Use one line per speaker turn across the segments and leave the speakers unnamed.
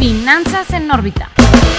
Finanzas en órbita.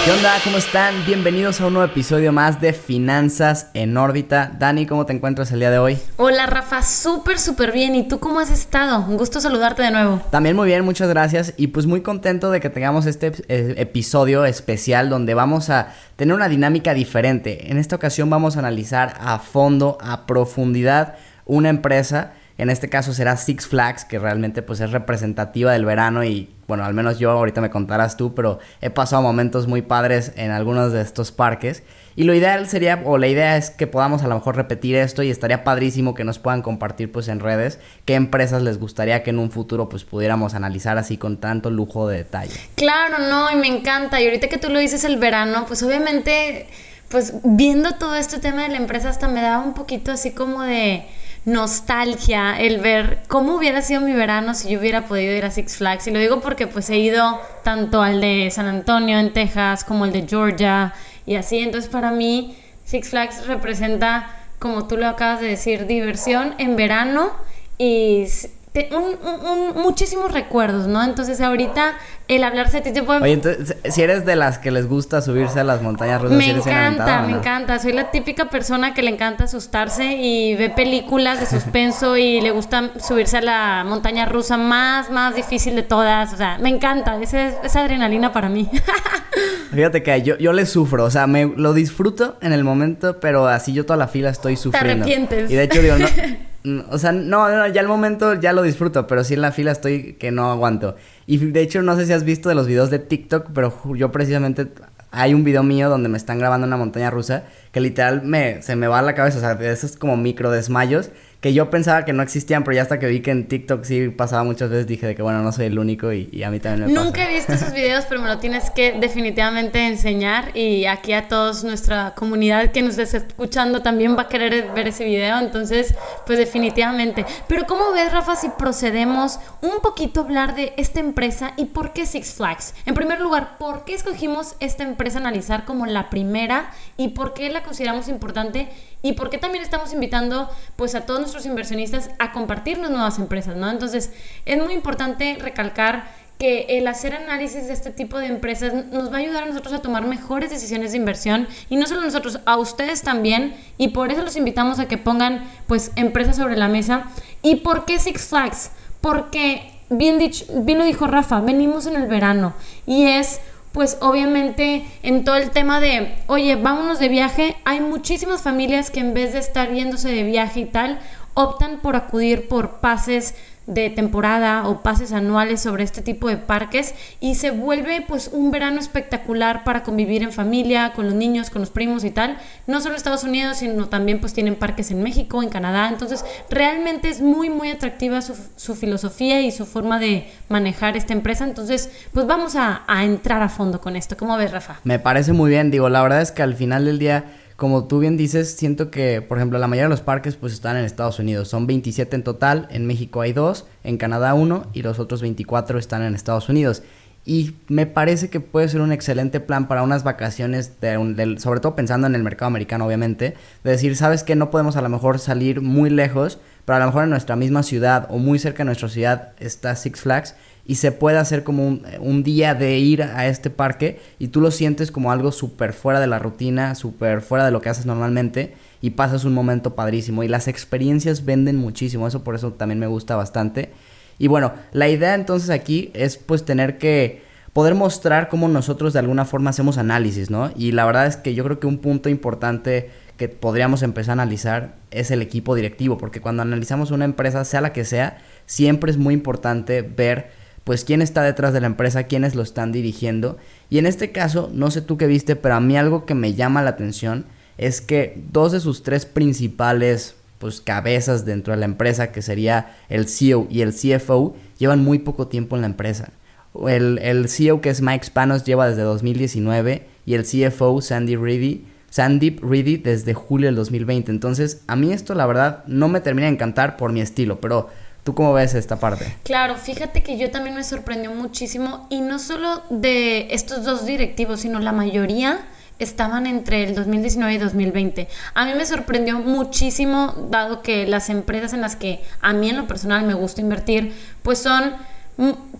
¿Qué onda? ¿Cómo están? Bienvenidos a un nuevo episodio más de Finanzas en órbita. Dani, ¿cómo te encuentras el día de hoy?
Hola Rafa, súper, súper bien. ¿Y tú cómo has estado? Un gusto saludarte de nuevo.
También muy bien, muchas gracias. Y pues muy contento de que tengamos este eh, episodio especial donde vamos a tener una dinámica diferente. En esta ocasión vamos a analizar a fondo, a profundidad, una empresa en este caso será Six Flags, que realmente pues es representativa del verano y bueno, al menos yo ahorita me contarás tú, pero he pasado momentos muy padres en algunos de estos parques. Y lo ideal sería, o la idea es que podamos a lo mejor repetir esto y estaría padrísimo que nos puedan compartir pues en redes qué empresas les gustaría que en un futuro pues pudiéramos analizar así con tanto lujo de detalle.
Claro, no, y me encanta. Y ahorita que tú lo dices el verano, pues obviamente, pues viendo todo este tema de la empresa hasta me daba un poquito así como de nostalgia el ver cómo hubiera sido mi verano si yo hubiera podido ir a Six Flags. Y lo digo porque pues he ido tanto al de San Antonio en Texas como el de Georgia y así. Entonces para mí Six Flags representa, como tú lo acabas de decir, diversión en verano y un, muchísimos recuerdos, ¿no? Entonces ahorita el hablarse de ti te
Oye, entonces, si eres de las que les gusta subirse a las montañas rusas,
me encanta, me encanta. Soy la típica persona que le encanta asustarse y ve películas de suspenso y le gusta subirse a la montaña rusa más, más difícil de todas. O sea, me encanta. Esa, esa adrenalina para mí.
Fíjate que yo, yo le sufro, o sea, me lo disfruto en el momento, pero así yo toda la fila estoy sufriendo.
Te arrepientes.
Y de hecho digo, no. O sea, no, ya el momento ya lo disfruto, pero sí en la fila estoy que no aguanto. Y de hecho, no sé si has visto de los videos de TikTok, pero yo precisamente hay un video mío donde me están grabando una montaña rusa que literal me, se me va a la cabeza, o sea, de esos como micro desmayos que yo pensaba que no existían, pero ya hasta que vi que en TikTok sí pasaba muchas veces, dije de que bueno, no soy el único y, a mí también me.
Nunca he visto esos videos, pero me lo tienes que definitivamente enseñar y aquí a todos nuestra comunidad que nos está escuchando también va a querer ver ese video, entonces pues definitivamente. Pero ¿cómo ves, Rafa, si procedemos un poquito a hablar de esta empresa y por qué Six Flags? En primer lugar, ¿por qué escogimos esta empresa a analizar como la primera y por qué la consideramos importante? y por qué también estamos invitando pues a todos nuestros inversionistas a compartirnos nuevas empresas, ¿no? Entonces, es muy importante recalcar que el hacer análisis de este tipo de empresas nos va a ayudar a nosotros a tomar mejores decisiones de inversión y no solo nosotros, a ustedes también y por eso los invitamos a que pongan pues empresas sobre la mesa. ¿Y por qué Six Flags? Porque bien dicho, bien lo dijo Rafa, venimos en el verano y es pues obviamente en todo el tema de, oye, vámonos de viaje, hay muchísimas familias que en vez de estar yéndose de viaje y tal, optan por acudir por pases de temporada o pases anuales sobre este tipo de parques y se vuelve pues un verano espectacular para convivir en familia, con los niños, con los primos y tal. No solo Estados Unidos, sino también pues tienen parques en México, en Canadá. Entonces realmente es muy muy atractiva su, su filosofía y su forma de manejar esta empresa. Entonces pues vamos a, a entrar a fondo con esto. ¿Cómo ves Rafa?
Me parece muy bien. Digo, la verdad es que al final del día como tú bien dices, siento que, por ejemplo, la mayoría de los parques pues están en Estados Unidos. Son 27 en total, en México hay dos, en Canadá uno y los otros 24 están en Estados Unidos. Y me parece que puede ser un excelente plan para unas vacaciones, sobre todo pensando en el mercado americano, obviamente, de decir, sabes que no podemos a lo mejor salir muy lejos, pero a lo mejor en nuestra misma ciudad o muy cerca de nuestra ciudad está Six Flags y se puede hacer como un, día de ir a este parque y tú lo sientes como algo súper fuera de la rutina, súper fuera de lo que haces normalmente y pasas un momento padrísimo y las experiencias venden muchísimo, eso por eso también me gusta bastante. Y bueno, la idea entonces aquí es pues tener que poder mostrar cómo nosotros de alguna forma hacemos análisis, ¿no? Y la verdad es que yo creo que un punto importante que podríamos empezar a analizar es el equipo directivo, porque cuando analizamos una empresa, sea la que sea, siempre es muy importante ver pues quién está detrás de la empresa, quiénes lo están dirigiendo. Y en este caso, no sé tú qué viste, pero a mí algo que me llama la atención es que dos de sus tres principales pues cabezas dentro de la empresa, que sería el CEO y el CFO, llevan muy poco tiempo en la empresa. El, el CEO que es Mike Spanos lleva desde 2019 y el CFO Sandy Reedy Sandeep Reedy desde julio del 2020. Entonces, a mí esto la verdad no me termina de encantar por mi estilo, pero ¿Tú cómo ves esta parte?
Claro, fíjate que yo también me sorprendió muchísimo y no solo de estos dos directivos, sino la mayoría estaban entre el 2019 y 2020. A mí me sorprendió muchísimo, dado que las empresas en las que a mí en lo personal me gusta invertir, pues son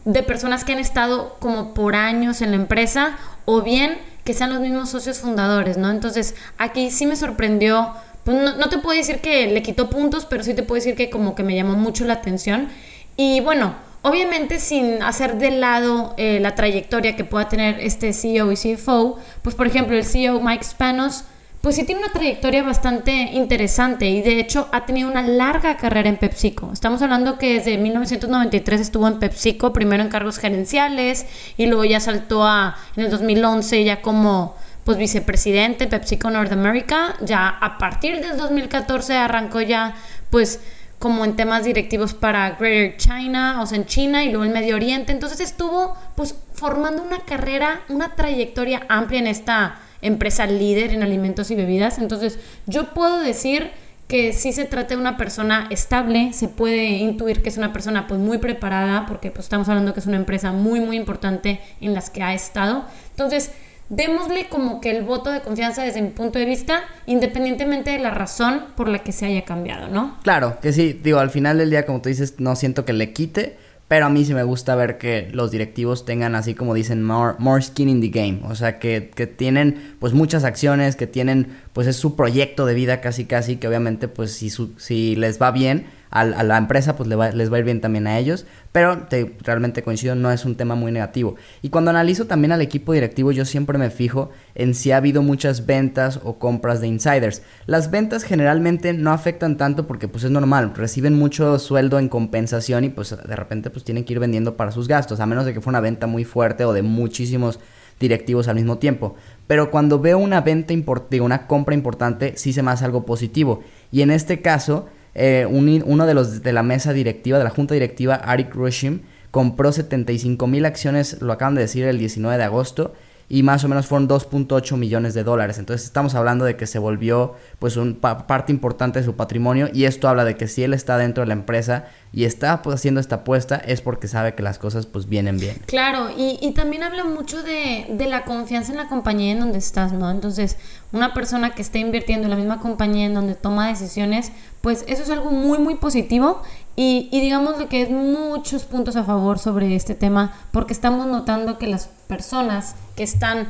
de personas que han estado como por años en la empresa o bien que sean los mismos socios fundadores, ¿no? Entonces, aquí sí me sorprendió, pues no, te puedo decir que le quitó puntos, pero sí te puedo decir que como que me llamó mucho la atención. Y bueno, obviamente sin hacer de lado eh, la trayectoria que pueda tener este CEO y CFO, pues por ejemplo el CEO Mike Spanos, pues sí tiene una trayectoria bastante interesante y de hecho ha tenido una larga carrera en PepsiCo. Estamos hablando que desde 1993 estuvo en PepsiCo, primero en cargos gerenciales y luego ya saltó a en el 2011 ya como pues vicepresidente PepsiCo North America. Ya a partir del 2014 arrancó ya pues como en temas directivos para Greater China, o sea, en China y luego el Medio Oriente. Entonces estuvo pues formando una carrera, una trayectoria amplia en esta empresa líder en alimentos y bebidas. Entonces, yo puedo decir que si se trata de una persona estable, se puede intuir que es una persona pues muy preparada, porque pues estamos hablando que es una empresa muy muy importante en las que ha estado. Entonces, démosle como que el voto de confianza desde mi punto de vista, independientemente de la razón por la que se haya cambiado, ¿no?
Claro, que sí, digo, al final del día, como tú dices, no siento que le quite, pero a mí sí me gusta ver que los directivos tengan así como dicen more, more skin in the game. O sea, que, que, tienen pues muchas acciones, que tienen pues es su proyecto de vida casi casi, que obviamente pues si, su, si les va bien a, la empresa, pues les va, les va a ir bien también a ellos. Pero te, realmente coincido, no es un tema muy negativo. Y cuando analizo también al equipo directivo, yo siempre me fijo en si ha habido muchas ventas o compras de insiders. Las ventas generalmente no afectan tanto porque pues es normal, reciben mucho sueldo en compensación y pues de repente pues tienen que ir vendiendo para sus gastos, a menos de que fuera una venta muy fuerte o de muchísimos directivos al mismo tiempo. Pero cuando veo una venta importante, una compra importante, sí se me hace algo positivo. Y en este caso, eh, uno de los de la mesa directiva, de la junta directiva, Arik Rushim, compró 75 mil acciones, lo acaban de decir el 19 de agosto, y más o menos fueron 2.8 millones de dólares. Entonces estamos hablando de que se volvió pues una parte importante de su patrimonio y esto habla de que si él está dentro de la empresa y está pues, haciendo esta apuesta es porque sabe que las cosas pues vienen bien.
Claro, y, y también habla mucho de, de, la confianza en la compañía en donde estás, ¿no? Entonces, una persona que esté invirtiendo en la misma compañía en donde toma decisiones, pues eso es algo muy, muy positivo y, digamos lo que es muchos puntos a favor sobre este tema, porque estamos notando que las personas que están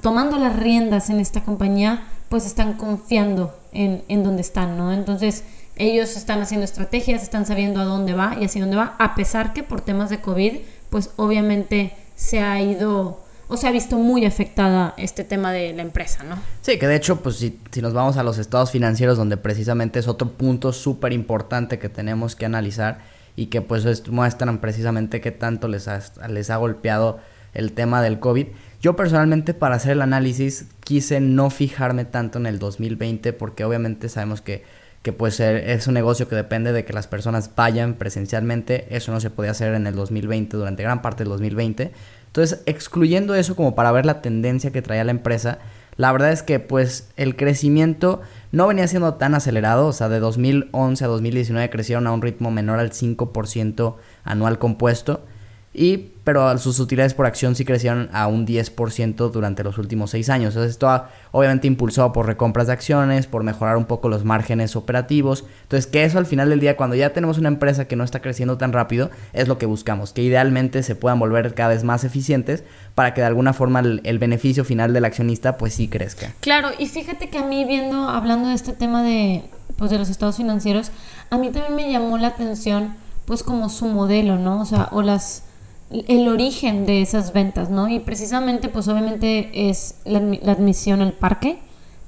tomando las riendas en esta compañía, pues están confiando en, en donde están, ¿no? Entonces, ellos están haciendo estrategias, están sabiendo a dónde va y hacia dónde va, a pesar que por temas de COVID, pues obviamente se ha ido o se ha visto muy afectada este tema de la empresa, ¿no?
Sí, que de hecho, pues si, nos vamos a los estados financieros, donde precisamente es otro punto súper importante que tenemos que analizar y que pues muestran precisamente qué tanto les les ha golpeado el tema del COVID. Yo personalmente para hacer el análisis quise no fijarme tanto en el 2020 porque obviamente sabemos que que pues es un negocio que depende de que las personas vayan presencialmente. Eso no se podía hacer en el 2020, durante gran parte del 2020. Entonces, excluyendo eso como para ver la tendencia que traía la empresa, la verdad es que pues el crecimiento no venía siendo tan acelerado, o sea, de 2011 a 2019 crecieron a un ritmo menor al 5% anual compuesto. Y, pero sus utilidades por acción sí crecieron a un 10% durante los últimos 6 años. Entonces, esto obviamente impulsado por recompras de acciones, por mejorar un poco los márgenes operativos. Entonces, que eso al final del día, cuando ya tenemos una empresa que no está creciendo tan rápido, es lo que buscamos. Que idealmente se puedan volver cada vez más eficientes para que de alguna forma el, el beneficio final del accionista pues sí crezca.
Claro, y fíjate que a mí viendo, hablando de este tema de, pues, de los estados financieros, a mí también me llamó la atención pues como su modelo, ¿no? O sea, o las el origen de esas ventas, ¿no? Y precisamente, pues obviamente es la, admisión al parque,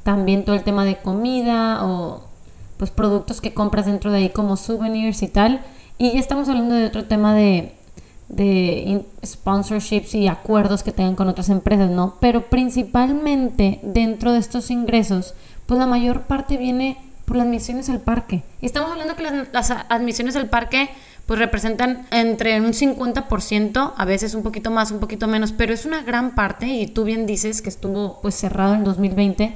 también todo el tema de comida o pues productos que compras dentro de ahí como souvenirs y tal. Y ya estamos hablando de otro tema de, de sponsorships y acuerdos que tengan con otras empresas, ¿no? Pero principalmente dentro de estos ingresos, pues la mayor parte viene por las admisiones al parque. Y estamos hablando que las, las admisiones al parque pues representan entre un 50%, a veces un poquito más, un poquito menos, pero es una gran parte y tú bien dices que estuvo pues cerrado en 2020.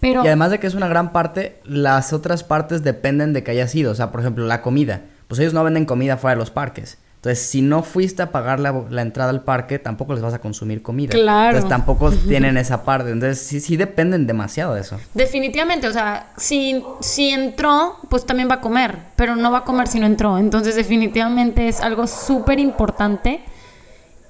Pero...
Y además de que es una gran parte, las otras partes dependen de que haya sido. O sea, por ejemplo, la comida. Pues ellos no venden comida fuera de los parques. Entonces, si no fuiste a pagar la, entrada al parque, tampoco les vas a consumir comida.
Claro.
Entonces, tampoco tienen esa parte. Entonces, sí, sí dependen demasiado de eso.
Definitivamente, o sea, si, si entró, pues también va a comer, pero no va a comer si no entró. Entonces, definitivamente es algo súper importante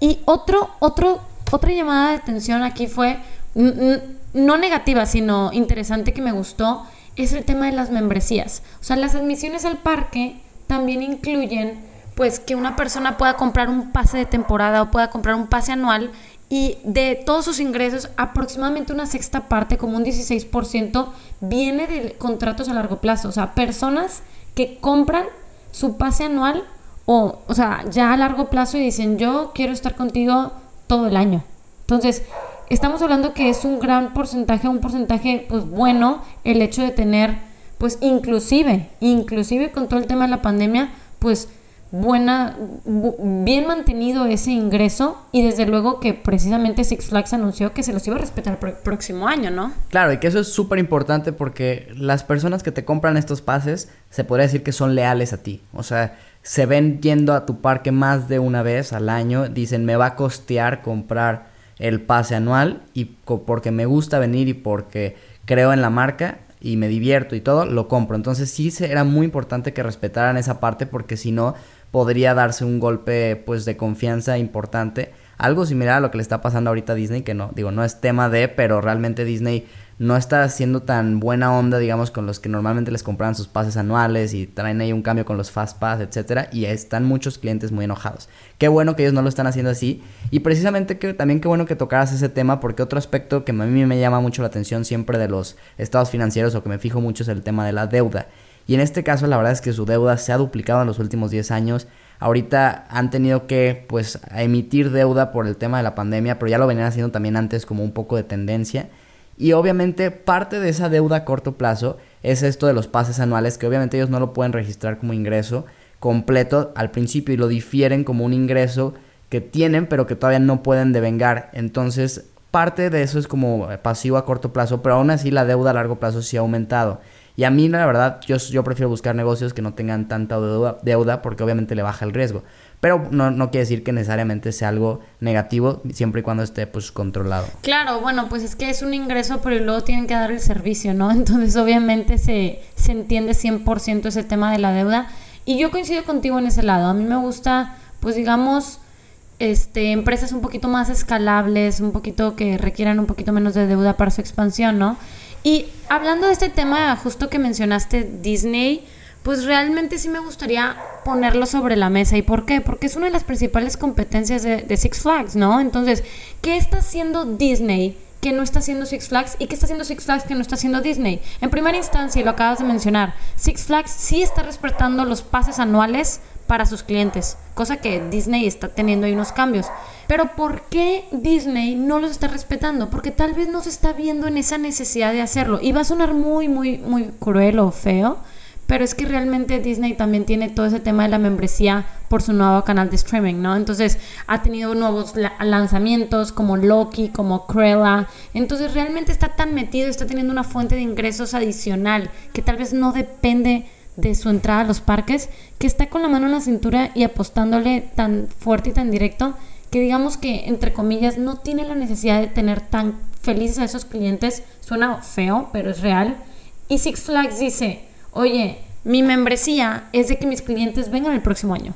Y otro, otro, otra llamada de atención aquí fue, no negativa, sino interesante que me gustó, es el tema de las membresías. O sea, las admisiones al parque también incluyen pues que una persona pueda comprar un pase de temporada o pueda comprar un pase anual y de todos sus ingresos, aproximadamente una sexta parte, como un 16%, viene de contratos a largo plazo. O sea, personas que compran su pase anual o, o sea, ya a largo plazo y dicen, yo quiero estar contigo todo el año. Entonces, estamos hablando que es un gran porcentaje, un porcentaje pues bueno el hecho de tener pues inclusive, inclusive con todo el tema de la pandemia, pues buena, bien mantenido ese ingreso y desde luego que precisamente Six Flags anunció que se los iba a respetar el próximo año, ¿no?
Claro, y que eso es súper importante porque las personas que te compran estos pases se podría decir que son leales a ti, o sea, se ven yendo a tu parque más de una vez al año, dicen me va a costear comprar el pase anual y porque me gusta venir y porque creo en la marca y me divierto y todo, lo compro. Entonces sí era muy importante que respetaran esa parte porque si no podría darse un golpe pues de confianza importante. Algo similar a lo que le está pasando ahorita a Disney, que no, digo, no es tema de, pero realmente Disney no está siendo tan buena onda, digamos, con los que normalmente les compran sus pases anuales y traen ahí un cambio con los Fast Pass, etcétera, y están muchos clientes muy enojados. Qué bueno que ellos no lo están haciendo así, y precisamente que también qué bueno que tocaras ese tema, porque otro aspecto que a mí me llama mucho la atención siempre de los estados financieros o que me fijo mucho es el tema de la deuda. Y en este caso la verdad es que su deuda se ha duplicado en los últimos 10 años. Ahorita han tenido que pues emitir deuda por el tema de la pandemia, pero ya lo venían haciendo también antes como un poco de tendencia. Y obviamente parte de esa deuda a corto plazo es esto de los pases anuales, que obviamente ellos no lo pueden registrar como ingreso completo al principio y lo difieren como un ingreso que tienen pero que todavía no pueden devengar. Entonces parte de eso es como pasivo a corto plazo, pero aún así la deuda a largo plazo sí ha aumentado. Y a mí, la verdad, yo, yo prefiero buscar negocios que no tengan tanta deuda, deuda porque obviamente le baja el riesgo. Pero no, no quiere decir que necesariamente sea algo negativo, siempre y cuando esté pues controlado.
Claro, bueno, pues es que es un ingreso, pero luego tienen que dar el servicio, ¿no? Entonces obviamente se, se entiende 100% ese tema de la deuda. Y yo coincido contigo en ese lado. A mí me gusta, pues digamos, este, empresas un poquito más escalables, un poquito que requieran un poquito menos de deuda para su expansión, ¿no? Y hablando de este tema justo que mencionaste, Disney, pues realmente sí me gustaría ponerlo sobre la mesa. ¿Y por qué? Porque es una de las principales competencias de, Six Flags, ¿no? Entonces, ¿qué está haciendo Disney? que no está haciendo Six Flags y qué está haciendo Six Flags que no está haciendo Disney. En primera instancia, y lo acabas de mencionar, Six Flags sí está respetando los pases anuales para sus clientes, cosa que Disney está teniendo ahí unos cambios. Pero ¿por qué Disney no los está respetando? Porque tal vez no se está viendo en esa necesidad de hacerlo. Y va a sonar muy, muy, muy cruel o feo, pero es que realmente Disney también tiene todo ese tema de la membresía por su nuevo canal de streaming, ¿no? Entonces ha tenido nuevos lanzamientos como Loki, como Cruella. Entonces realmente está tan metido, está teniendo una fuente de ingresos adicional que tal vez no depende de su entrada a los parques, que está con la mano en la cintura y apostándole tan fuerte y tan directo que digamos que, entre comillas, no tiene la necesidad de tener tan felices a esos clientes. Suena feo, pero es real. Y Six Flags dice, oye, mi membresía es de que mis clientes vengan el próximo año.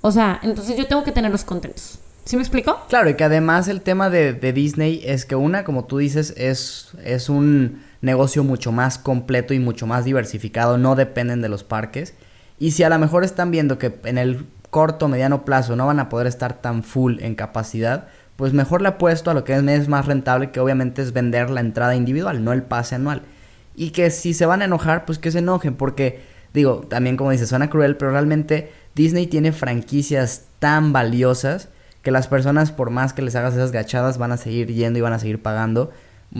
O sea, entonces yo tengo que tenerlos contentos. ¿Sí me explico?
Claro, y que además el tema de, Disney es que una, como tú dices, es, es un negocio mucho más completo y mucho más diversificado, no dependen de los parques. Y si a lo mejor están viendo que en el corto, mediano plazo no van a poder estar tan full en capacidad, pues mejor le apuesto a lo que es más rentable, que obviamente es vender la entrada individual, no el pase anual. Y que si se van a enojar, pues que se enojen, porque digo, también como dice, suena cruel, pero realmente Disney tiene franquicias tan valiosas que las personas, por más que les hagas esas gachadas, van a seguir yendo y van a seguir pagando.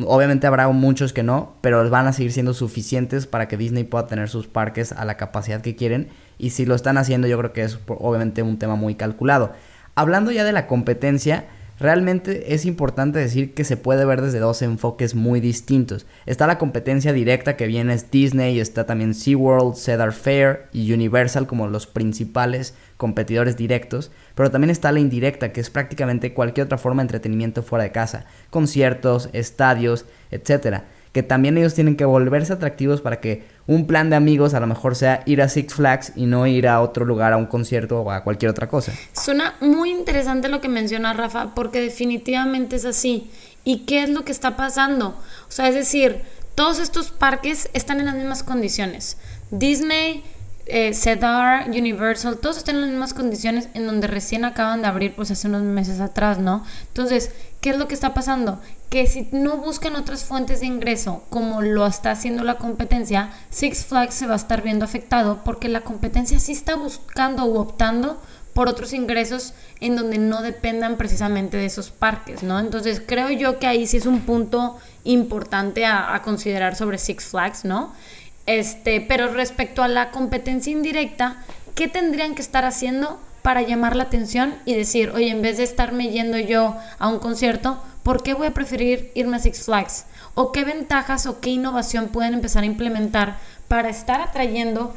Obviamente habrá muchos que no, pero van a seguir siendo suficientes para que Disney pueda tener sus parques a la capacidad que quieren. Y si lo están haciendo, yo creo que es obviamente un tema muy calculado. Hablando ya de la competencia, Realmente es importante decir que se puede ver desde dos enfoques muy distintos. Está la competencia directa que viene es Disney, está también SeaWorld, Cedar Fair y Universal como los principales competidores directos, pero también está la indirecta que es prácticamente cualquier otra forma de entretenimiento fuera de casa, conciertos, estadios, etcétera, que también ellos tienen que volverse atractivos para que un plan de amigos a lo mejor sea ir a Six Flags y no ir a otro lugar, a un concierto o a cualquier otra cosa.
Suena muy interesante lo que menciona Rafa, porque definitivamente es así. ¿Y qué es lo que está pasando? O sea, es decir, todos estos parques están en las mismas condiciones. Disney, eh, Cedar, Universal, todos están en las mismas condiciones en donde recién acaban de abrir pues hace unos meses atrás, ¿no? Entonces, ¿qué es lo que está pasando? Que si no buscan otras fuentes de ingreso como lo está haciendo la competencia, Six Flags se va a estar viendo afectado porque la competencia sí está buscando u optando por otros ingresos en donde no dependan precisamente de esos parques, ¿no? Entonces creo yo que ahí sí es un punto importante a, a considerar sobre Six Flags, ¿no? Este, pero respecto a la competencia indirecta, ¿qué tendrían que estar haciendo para llamar la atención y decir, oye, en vez de estarme yendo yo a un concierto, ¿por qué voy a preferir irme a Six Flags? ¿O qué ventajas o qué innovación pueden empezar a implementar para estar atrayendo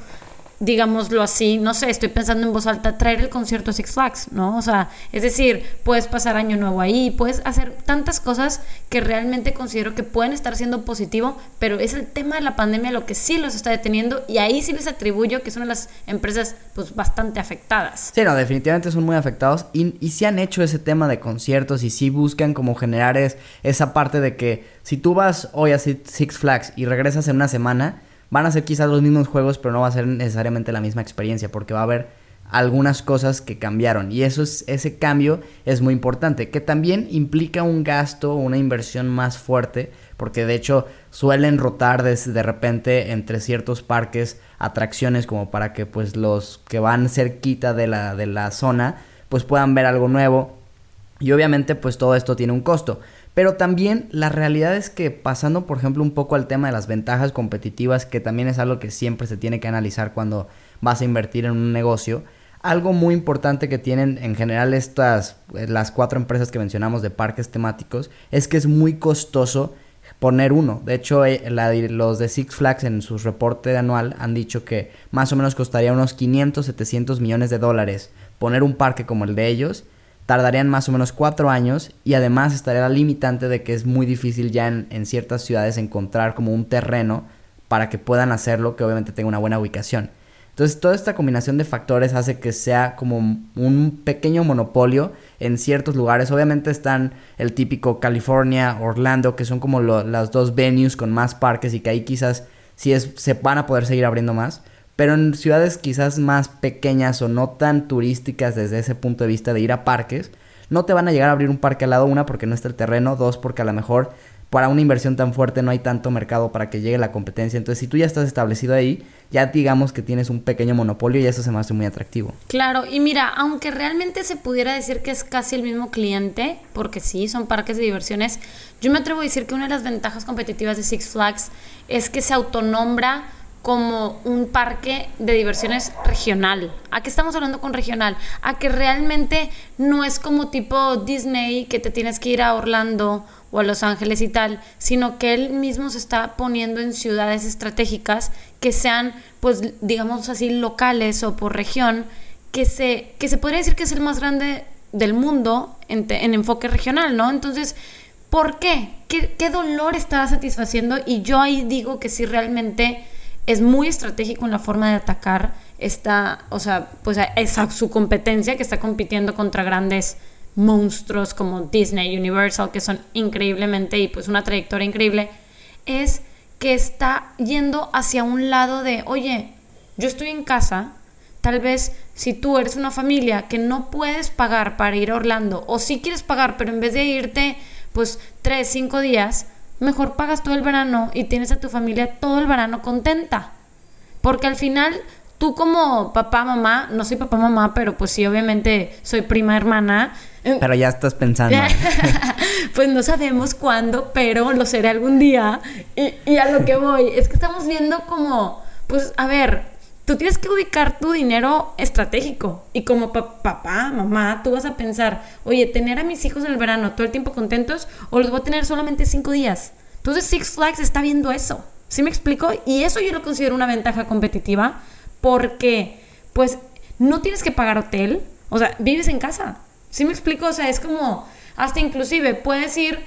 digámoslo así, no sé, estoy pensando en voz alta, traer el concierto a Six Flags, ¿no? O sea, es decir, puedes pasar año nuevo ahí, puedes hacer tantas cosas que realmente considero que pueden estar siendo positivo, pero es el tema de la pandemia lo que sí los está deteniendo y ahí sí les atribuyo que son las empresas pues bastante afectadas.
Sí, no, definitivamente son muy afectados y, y sí han hecho ese tema de conciertos y sí buscan como generar esa parte de que si tú vas hoy a Six Flags y regresas en una semana, Van a ser quizás los mismos juegos, pero no va a ser necesariamente la misma experiencia, porque va a haber algunas cosas que cambiaron. Y eso es, ese cambio es muy importante, que también implica un gasto, una inversión más fuerte, porque de hecho suelen rotar de, de repente entre ciertos parques atracciones como para que pues los que van cerquita de la, de la zona pues puedan ver algo nuevo. Y obviamente pues todo esto tiene un costo. Pero también la realidad es que pasando, por ejemplo, un poco al tema de las ventajas competitivas, que también es algo que siempre se tiene que analizar cuando vas a invertir en un negocio, algo muy importante que tienen en general estas, eh, las cuatro empresas que mencionamos de parques temáticos, es que es muy costoso poner uno. De hecho, eh, los de Six Flags en su reporte anual han dicho que más o menos costaría unos 500, 700 millones de dólares poner un parque como el de ellos tardarían más o menos cuatro años y además estaría la limitante de que es muy difícil ya en, ciertas ciudades encontrar como un terreno para que puedan hacerlo que obviamente tenga una buena ubicación. Entonces toda esta combinación de factores hace que sea como un pequeño monopolio en ciertos lugares. Obviamente están el típico California, Orlando, que son como las dos venues con más parques y que ahí quizás sí es, se van a poder seguir abriendo más. Pero en ciudades quizás más pequeñas o no tan turísticas desde ese punto de vista de ir a parques, no te van a llegar a abrir un parque al lado, una porque no está el terreno, dos porque a lo mejor para una inversión tan fuerte no hay tanto mercado para que llegue la competencia. Entonces, si tú ya estás establecido ahí, ya digamos que tienes un pequeño monopolio y eso se me hace muy atractivo.
Claro, y mira, aunque realmente se pudiera decir que es casi el mismo cliente, porque sí, son parques de diversiones, yo me atrevo a decir que una de las ventajas competitivas de Six Flags es que se autonombra como un parque de diversiones regional. ¿A qué estamos hablando con regional? A que realmente no es como tipo Disney que te tienes que ir a Orlando o a Los Ángeles y tal, sino que él mismo se está poniendo en ciudades estratégicas que sean, pues, digamos así, locales o por región, que se, que se podría decir que es el más grande del mundo en, en enfoque regional, ¿no? Entonces, ¿por qué? qué? ¿Qué dolor está satisfaciendo? Y yo ahí digo que si realmente es muy estratégico en la forma de atacar esta, o sea, pues esa su competencia que está compitiendo contra grandes monstruos como Disney, Universal, que son increíblemente y pues una trayectoria increíble, es que está yendo hacia un lado de, oye, yo estoy en casa, tal vez si tú eres una familia que no puedes pagar para ir a Orlando, o si quieres pagar, pero en vez de irte pues tres, cinco días, mejor pagas todo el verano y tienes a tu familia todo el verano contenta. Porque al final, tú como papá, mamá, no soy papá, mamá, pero pues sí, obviamente soy prima, hermana.
Pero ya estás pensando.
pues no sabemos cuándo, pero lo seré algún día. Y, y a lo que voy, es que estamos viendo como, pues, a ver, tú tienes que ubicar tu dinero estratégico. Y como papá, mamá, tú vas a pensar, oye, tener a mis hijos en el verano todo el tiempo contentos o los voy a tener solamente cinco días. Entonces Six Flags está viendo eso. ¿Sí me explico? Y eso yo lo considero una ventaja competitiva porque, pues, no tienes que pagar hotel. O sea, vives en casa. ¿Sí me explico? O sea, es como, hasta inclusive puedes ir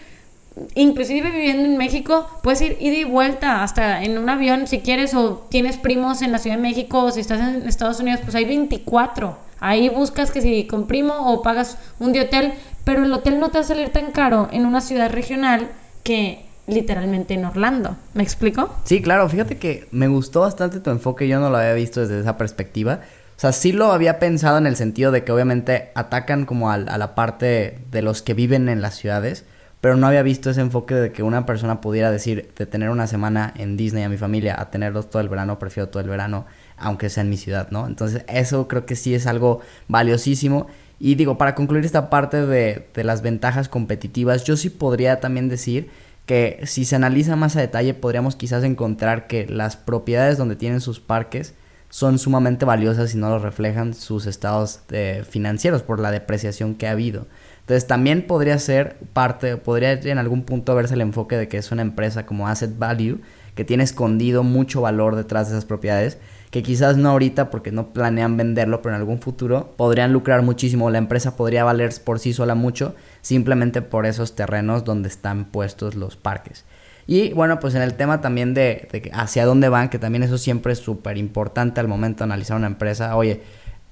inclusive viviendo en México, puedes ir ida y vuelta hasta en un avión si quieres o tienes primos en la Ciudad de México o si estás en Estados Unidos, pues hay 24. Ahí buscas que si con primo o pagas un de hotel, pero el hotel no te va a salir tan caro en una ciudad regional que literalmente en Orlando. ¿Me explico?
Sí, claro, fíjate que me gustó bastante tu enfoque, yo no lo había visto desde esa perspectiva. O sea, sí lo había pensado en el sentido de que obviamente atacan como a, a la parte de los que viven en las ciudades, pero no había visto ese enfoque de que una persona pudiera decir, de tener una semana en Disney a mi familia, a tenerlos todo el verano, prefiero todo el verano, aunque sea en mi ciudad, ¿no? Entonces, eso creo que sí es algo valiosísimo. Y digo, para concluir esta parte de, de las ventajas competitivas, yo sí podría también decir que si se analiza más a detalle, podríamos quizás encontrar que las propiedades donde tienen sus parques son sumamente valiosas y no lo reflejan sus estados eh, financieros por la depreciación que ha habido. Entonces también podría ser parte, podría en algún punto verse el enfoque de que es una empresa como Asset Value, que tiene escondido mucho valor detrás de esas propiedades, que quizás no ahorita porque no planean venderlo, pero en algún futuro podrían lucrar muchísimo, la empresa podría valer por sí sola mucho, simplemente por esos terrenos donde están puestos los parques. Y bueno, pues en el tema también de, de hacia dónde van, que también eso siempre es súper importante al momento de analizar una empresa, oye,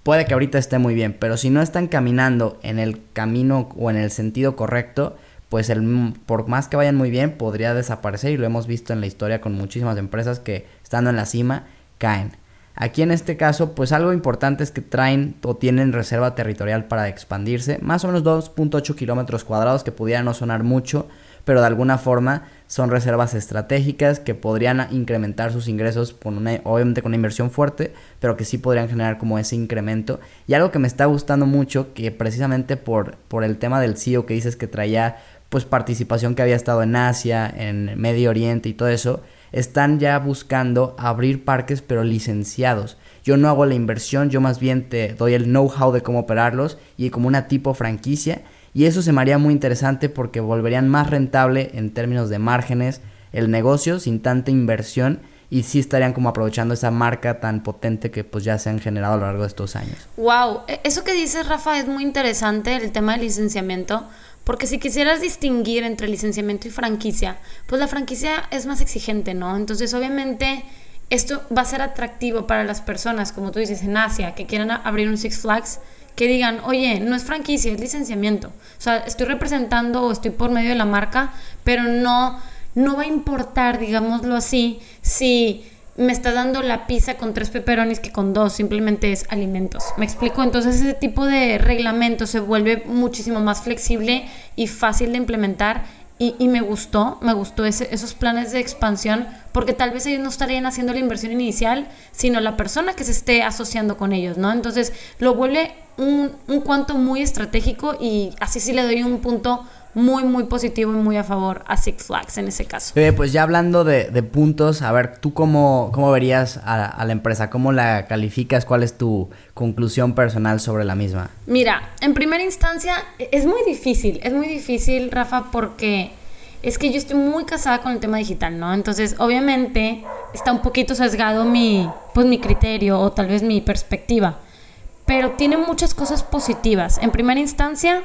puede que ahorita esté muy bien, pero si no están caminando en el camino o en el sentido correcto, pues el, por más que vayan muy bien, podría desaparecer y lo hemos visto en la historia con muchísimas empresas que estando en la cima caen. Aquí en este caso, pues algo importante es que traen o tienen reserva territorial para expandirse, más o menos 2.8 kilómetros cuadrados que pudieran no sonar mucho, pero de alguna forma son reservas estratégicas que podrían incrementar sus ingresos con una, obviamente con una inversión fuerte, pero que sí podrían generar como ese incremento. Y algo que me está gustando mucho, que precisamente por, por el tema del CEO que dices que traía pues participación que había estado en Asia, en Medio Oriente y todo eso, están ya buscando abrir parques pero licenciados. Yo no hago la inversión, yo más bien te doy el know-how de cómo operarlos y como una tipo franquicia y eso se me muy interesante porque volverían más rentable en términos de márgenes el negocio sin tanta inversión y sí estarían como aprovechando esa marca tan potente que pues ya se han generado a lo largo de estos años.
Wow, e, eso que dices Rafa es muy interesante el tema del licenciamiento, porque si quisieras distinguir entre licenciamiento y franquicia, pues la franquicia es más exigente, ¿no? Entonces obviamente esto va a ser atractivo para las personas, como tú dices, en Asia, que quieran abrir un Six Flags que digan, oye, no es franquicia, es licenciamiento. O sea, estoy representando o estoy por medio de la marca, pero no, no va a importar, digámoslo así, si me está dando la pizza con tres peperonis que con dos, simplemente es alimentos. ¿Me explico? Entonces ese tipo de reglamento se vuelve muchísimo más flexible y fácil de implementar y, me gustó, me gustó esos planes de expansión, porque tal vez ellos no estarían haciendo la inversión inicial, sino la persona que se esté asociando con ellos, ¿no? Entonces lo vuelve un, un cuanto muy estratégico y así sí le doy un punto muy, muy positivo y muy a favor a Six Flags en ese caso.
pues ya hablando de, puntos, a ver, ¿tú cómo, cómo verías a, la empresa? ¿Cómo la calificas? ¿Cuál es tu conclusión personal sobre la misma?
Mira, en primera instancia es muy difícil, es muy difícil, Rafa, porque es que yo estoy muy casada con el tema digital, ¿no? Entonces, obviamente, está un poquito sesgado mi, pues, mi criterio o tal vez mi perspectiva. Pero tiene muchas cosas positivas. En primera instancia,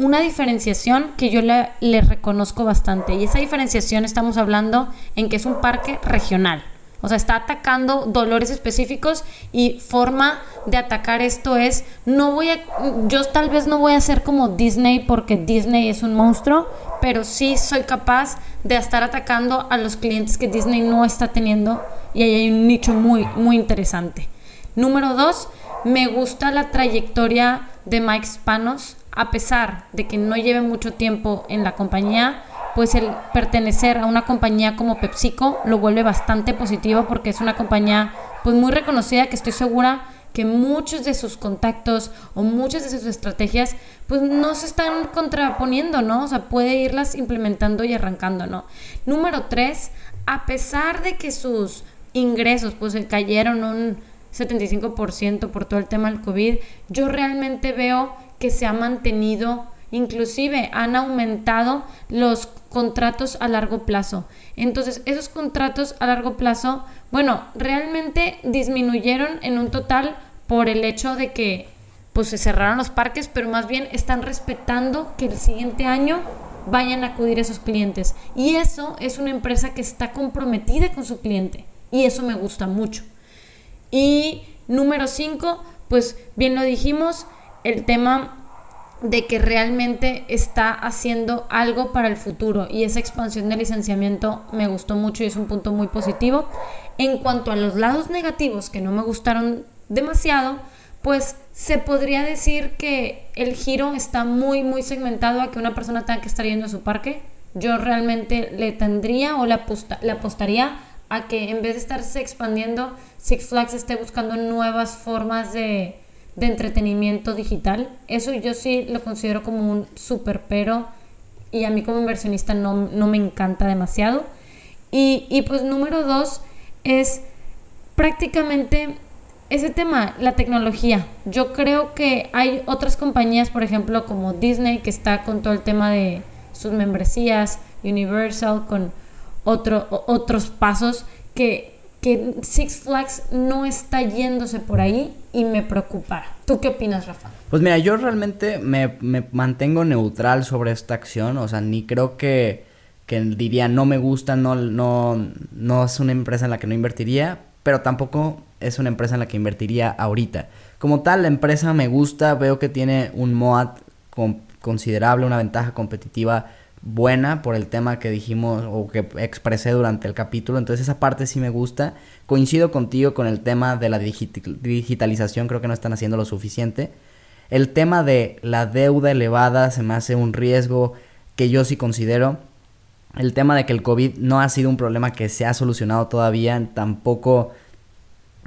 una diferenciación que yo le, reconozco bastante. Y esa diferenciación estamos hablando en que es un parque regional. O sea, está atacando dolores específicos y forma de atacar esto es, no voy a, yo tal vez no voy a ser como Disney porque Disney es un monstruo, pero sí soy capaz de estar atacando a los clientes que Disney no está teniendo y ahí hay un nicho muy, muy interesante. Número dos, me gusta la trayectoria de Mike Spanos a pesar de que no lleve mucho tiempo en la compañía, pues el pertenecer a una compañía como PepsiCo lo vuelve bastante positivo porque es una compañía pues muy reconocida que estoy segura que muchos de sus contactos o muchas de sus estrategias pues no se están contraponiendo, ¿no? O sea, puede irlas implementando y arrancando, ¿no? Número tres, a pesar de que sus ingresos pues cayeron un 75% por todo el tema del COVID, yo realmente veo que se ha mantenido, inclusive han aumentado los contratos a largo plazo. Entonces, esos contratos a largo plazo, bueno, realmente disminuyeron en un total por el hecho de que pues se cerraron los parques, pero más bien están respetando que el siguiente año vayan a acudir a esos clientes. Y eso es una empresa que está comprometida con su cliente. Y eso me gusta mucho. Y número 5, pues bien lo dijimos, el tema de que realmente está haciendo algo para el futuro y esa expansión de licenciamiento me gustó mucho y es un punto muy positivo. En cuanto a los lados negativos que no me gustaron demasiado, pues se podría decir que el giro está muy muy segmentado a que una persona tenga que estar yendo a su parque. Yo realmente le tendría o le, le apostaría a que en vez de estarse expandiendo, Six Flags esté buscando nuevas formas de, de entretenimiento digital. Eso yo sí lo considero como un super pero y a mí como inversionista no, me encanta demasiado. Y, y pues número dos es prácticamente ese tema, la tecnología. Yo creo que hay otras compañías, por ejemplo, como Disney, que está con todo el tema de sus membresías, Universal, con otro, otros pasos que que Six Flags no está yéndose por ahí y me preocupa. ¿Tú qué opinas, Rafa?
Pues mira, yo realmente me, mantengo neutral sobre esta acción, o sea, ni creo que, diría no me gusta, no, no, no es una empresa en la que no invertiría, pero tampoco es una empresa en la que invertiría ahorita. Como tal, la empresa me gusta, veo que tiene un MOAT considerable, una ventaja competitiva buena por el tema que dijimos o que expresé durante el capítulo. Entonces esa parte sí me gusta. Coincido contigo con el tema de la digitalización, creo que no están haciendo lo suficiente. El tema de la deuda elevada se me hace un riesgo que yo sí considero. El tema de que el COVID no ha sido un problema que se ha solucionado todavía, tampoco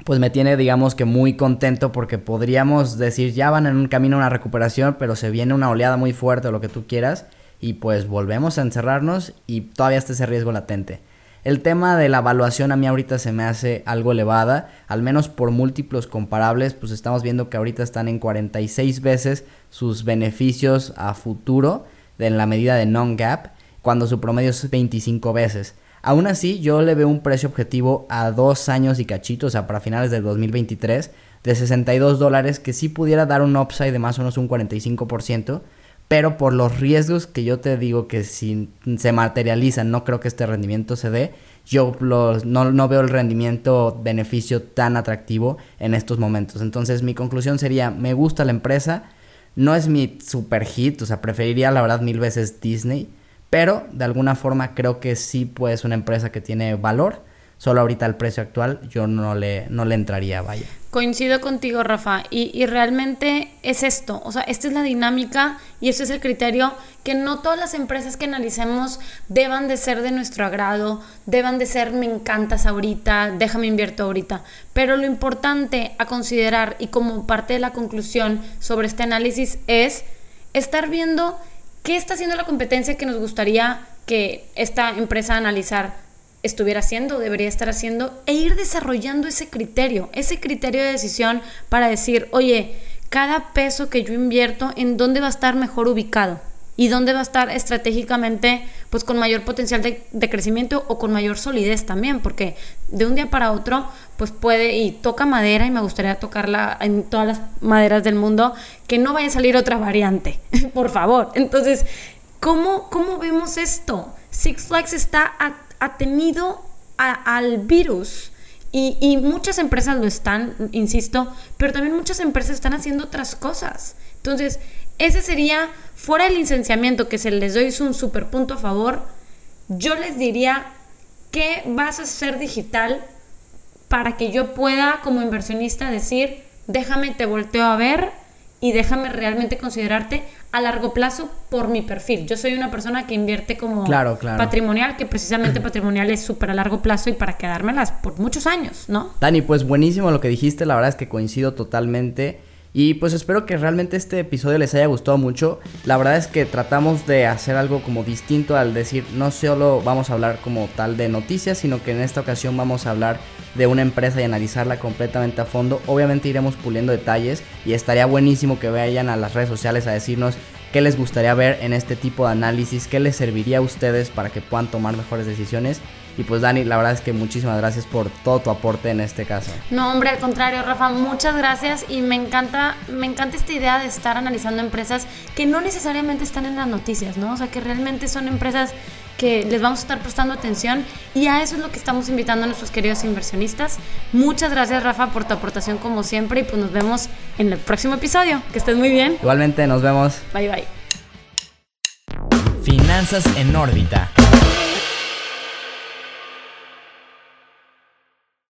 pues me tiene digamos que muy contento porque podríamos decir ya van en un camino a una recuperación, pero se viene una oleada muy fuerte o lo que tú quieras y pues volvemos a encerrarnos y todavía está ese riesgo latente. El tema de la evaluación a mí ahorita se me hace algo elevada, al menos por múltiplos comparables, pues estamos viendo que ahorita están en 46 veces sus beneficios a futuro en la medida de non-gap, cuando su promedio es 25 veces. Aún así, yo le veo un precio objetivo a dos años y cachito, o sea, para finales del 2023, de 62 dólares, que sí pudiera dar un upside de más o menos un 45%, pero por los riesgos que yo te digo que si se materializan, no creo que este rendimiento se dé, yo no, no, veo el rendimiento beneficio tan atractivo en estos momentos. Entonces mi conclusión sería, me gusta la empresa, no es mi super hit, o sea, preferiría la verdad mil veces Disney, pero de alguna forma creo que sí pues una empresa que tiene valor Solo ahorita el precio actual yo no le, no le entraría, vaya.
Coincido contigo, Rafa, y, y, realmente es esto, o sea, esta es la dinámica y este es el criterio que no todas las empresas que analicemos deban de ser de nuestro agrado, deban de ser me encantas ahorita, déjame invierto ahorita, pero lo importante a considerar y como parte de la conclusión sobre este análisis es estar viendo qué está haciendo la competencia que nos gustaría que esta empresa analizar estuviera haciendo, debería estar haciendo, e ir desarrollando ese criterio, ese criterio de decisión para decir, oye, cada peso que yo invierto, ¿en dónde va a estar mejor ubicado? ¿Y dónde va a estar estratégicamente, pues con mayor potencial de, crecimiento o con mayor solidez también? Porque de un día para otro, pues puede, y toca madera, y me gustaría tocarla en todas las maderas del mundo, que no vaya a salir otra variante, por favor. Entonces, ¿cómo, cómo vemos esto? Six Flags está ha tenido al virus. Y, muchas empresas lo están, insisto, pero también muchas empresas están haciendo otras cosas. Entonces, ese sería, fuera el licenciamiento, que se les doy un super punto a favor, yo les diría, ¿qué vas a hacer digital para que yo pueda, como inversionista, decir, déjame, te volteo a ver y déjame realmente considerarte a largo plazo por mi perfil. Yo soy una persona que invierte como patrimonial, que precisamente patrimonial es súper a largo plazo y para quedármelas por muchos años, ¿no?
Dani, pues buenísimo lo que dijiste, la verdad es que coincido totalmente. Y pues espero que realmente este episodio les haya gustado mucho. La verdad es que tratamos de hacer algo como distinto al decir no solo vamos a hablar como tal de noticias, sino que en esta ocasión vamos a hablar de una empresa y analizarla completamente a fondo. Obviamente iremos puliendo detalles y estaría buenísimo que vayan a las redes sociales a decirnos qué les gustaría ver en este tipo de análisis, qué les serviría a ustedes para que puedan tomar mejores decisiones. Y pues Dani, la verdad es que muchísimas gracias por todo tu aporte en este caso.
No, hombre, al contrario, Rafa, muchas gracias y me encanta, me encanta esta idea de estar analizando empresas que no necesariamente están en las noticias, ¿no? O sea, que realmente son empresas que les vamos a estar prestando atención y a eso es lo que estamos invitando a nuestros queridos inversionistas. Muchas gracias Rafa por tu aportación como siempre y pues nos vemos en el próximo episodio. Que estés muy bien.
Igualmente, nos vemos.
Bye bye.
Finanzas en órbita